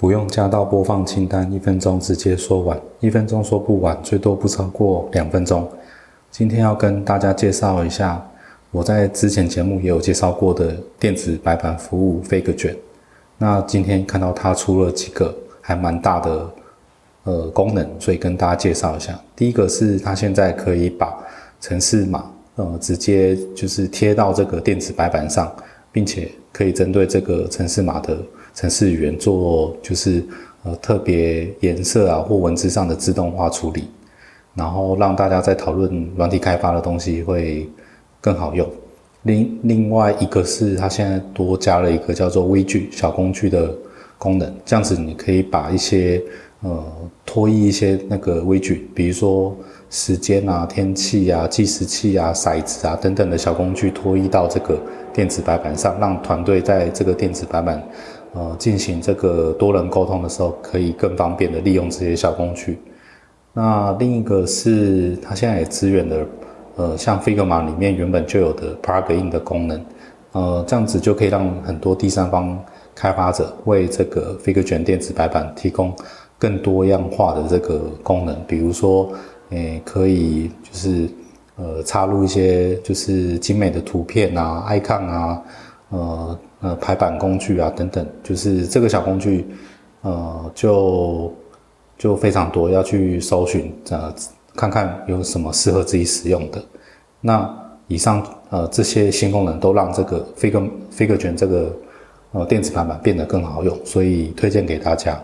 不用加到播放清单，一分钟直接说完，一分钟说不完，最多不超过两分钟。今天要跟大家介绍一下，我在之前节目也有介绍过的电子白板服务飞个卷。那今天看到它出了几个还蛮大的呃功能，所以跟大家介绍一下。第一个是它现在可以把城市码呃直接就是贴到这个电子白板上，并且可以针对这个城市码的。程式语言做就是呃特别颜色啊或文字上的自动化处理，然后让大家在讨论软体开发的东西会更好用。另另外一个是它现在多加了一个叫做微距小工具的功能，这样子你可以把一些呃拖移一些那个微距，比如说时间啊、天气啊、计时器啊、骰子啊等等的小工具拖移到这个电子白板上，让团队在这个电子白板。呃，进行这个多人沟通的时候，可以更方便的利用这些小工具。那另一个是它现在也支援的，呃，像 Figma 里面原本就有的 Plugin 的功能，呃，这样子就可以让很多第三方开发者为这个 Figma 卷电子白板提供更多样化的这个功能，比如说，诶，可以就是呃插入一些就是精美的图片啊、icon 啊，呃。呃，排版工具啊，等等，就是这个小工具，呃，就就非常多，要去搜寻，呃，看看有什么适合自己使用的。那以上呃这些新功能都让这个飞 i 飞 e 卷这个呃电子版本变得更好用，所以推荐给大家。